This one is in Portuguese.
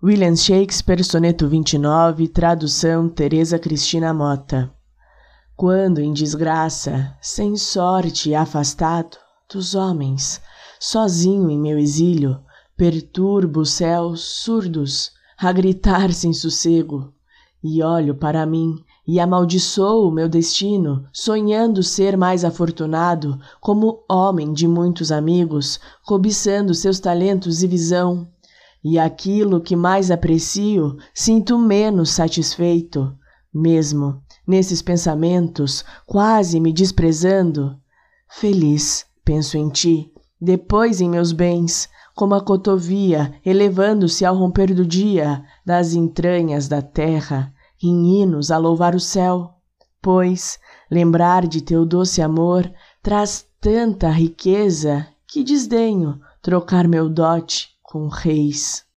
William Shakespeare, soneto 29, tradução Teresa Cristina Mota. Quando em desgraça, sem sorte e afastado dos homens, sozinho em meu exílio, perturbo os céus surdos a gritar sem sossego, e olho para mim e amaldiçoo o meu destino, sonhando ser mais afortunado, como homem de muitos amigos, cobiçando seus talentos e visão e aquilo que mais aprecio sinto menos satisfeito, mesmo nesses pensamentos, quase me desprezando. Feliz, penso em ti, depois em meus bens, como a cotovia elevando-se ao romper do dia das entranhas da terra, em hinos a louvar o céu. Pois lembrar de teu doce amor traz tanta riqueza que desdenho trocar meu dote com reis.